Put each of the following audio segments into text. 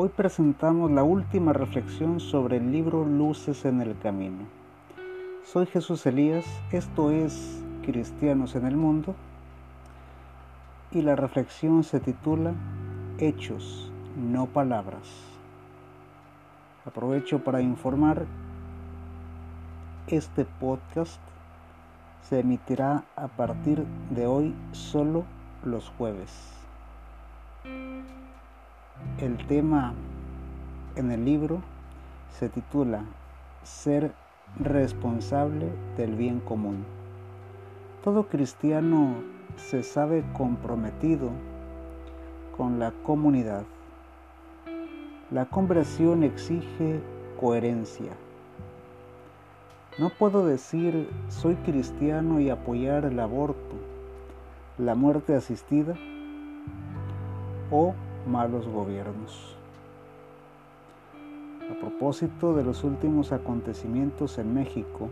Hoy presentamos la última reflexión sobre el libro Luces en el Camino. Soy Jesús Elías, esto es Cristianos en el Mundo y la reflexión se titula Hechos, no palabras. Aprovecho para informar, este podcast se emitirá a partir de hoy solo los jueves. El tema en el libro se titula Ser responsable del bien común. Todo cristiano se sabe comprometido con la comunidad. La conversión exige coherencia. No puedo decir soy cristiano y apoyar el aborto, la muerte asistida o malos gobiernos. A propósito de los últimos acontecimientos en México,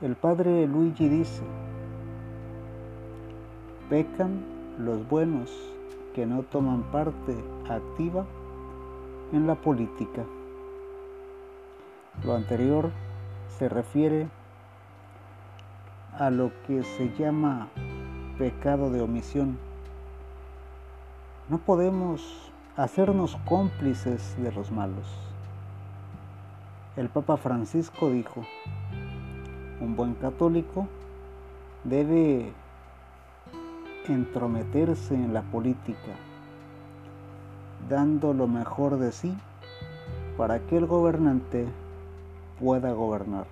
el padre Luigi dice, pecan los buenos que no toman parte activa en la política. Lo anterior se refiere a lo que se llama pecado de omisión no podemos hacernos cómplices de los malos. El Papa Francisco dijo, un buen católico debe entrometerse en la política, dando lo mejor de sí para que el gobernante pueda gobernar.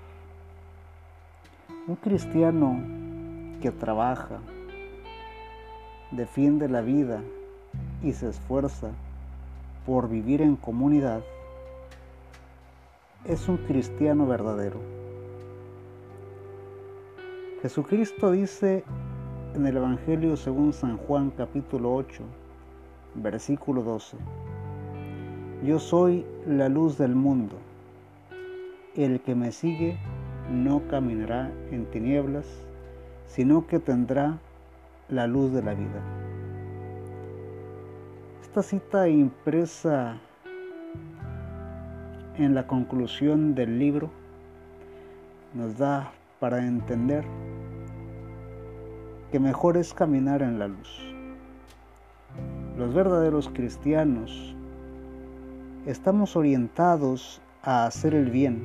Un cristiano que trabaja, defiende la vida y se esfuerza por vivir en comunidad, es un cristiano verdadero. Jesucristo dice en el Evangelio según San Juan capítulo 8, versículo 12, Yo soy la luz del mundo. El que me sigue no caminará en tinieblas, sino que tendrá la luz de la vida. Esta cita impresa en la conclusión del libro nos da para entender que mejor es caminar en la luz. Los verdaderos cristianos estamos orientados a hacer el bien,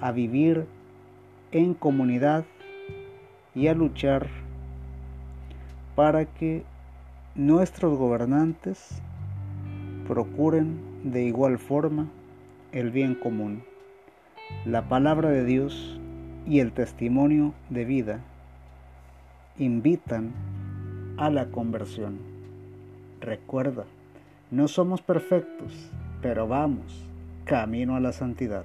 a vivir en comunidad y a luchar para que nuestros gobernantes procuren de igual forma el bien común. La palabra de Dios y el testimonio de vida invitan a la conversión. Recuerda, no somos perfectos, pero vamos camino a la santidad.